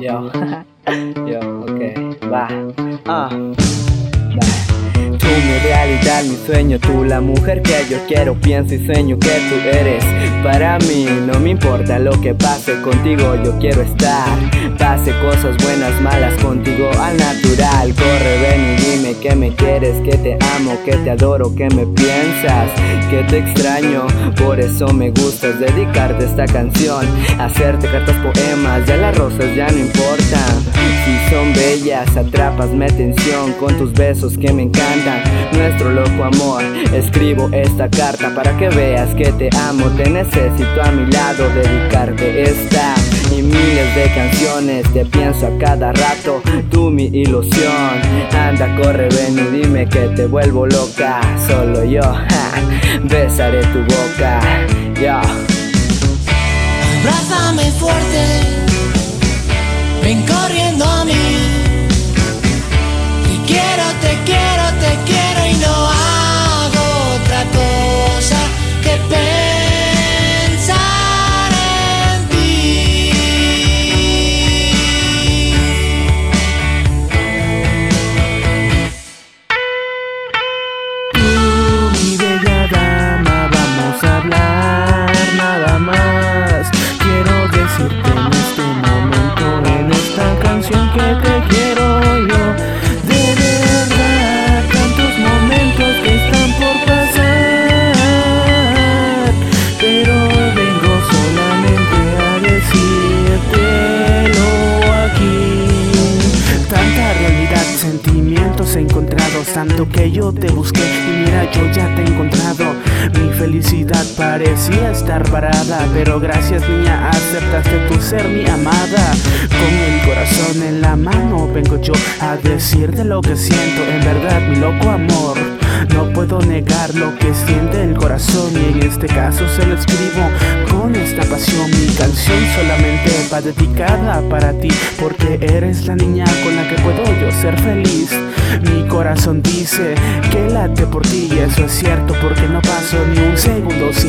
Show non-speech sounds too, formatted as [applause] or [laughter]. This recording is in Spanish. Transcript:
Yo, [laughs] yo, ok, va. Ah, va. Mi realidad, mi sueño, tú la mujer que yo quiero, pienso y sueño que tú eres. Para mí no me importa lo que pase contigo, yo quiero estar. Pase cosas buenas, malas contigo al natural. Corre, ven y dime que me quieres, que te amo, que te adoro, que me piensas, que te extraño. Por eso me gusta dedicarte esta canción, hacerte cartas, poemas, ya las rosas ya no importan. Si son bellas, atrapas mi atención con tus besos que me encantan nuestro loco amor. Escribo esta carta para que veas que te amo, te necesito a mi lado, dedicarte esta Te pienso a cada rato, tú mi ilusión. Anda, corre, ven y dime que te vuelvo loca. Solo yo, [laughs] besaré tu boca. Yo. Tanto que yo te busqué y mira yo ya te he encontrado. Mi felicidad parecía estar parada, pero gracias niña aceptaste tu ser mi amada. Con el corazón en la mano vengo yo a decirte lo que siento, en verdad mi loco amor. No puedo negar lo que siente el corazón y en este caso se lo escribo con esta dedicada para ti porque eres la niña con la que puedo yo ser feliz. Mi corazón dice que late por ti y eso es cierto porque no paso ni un segundo sin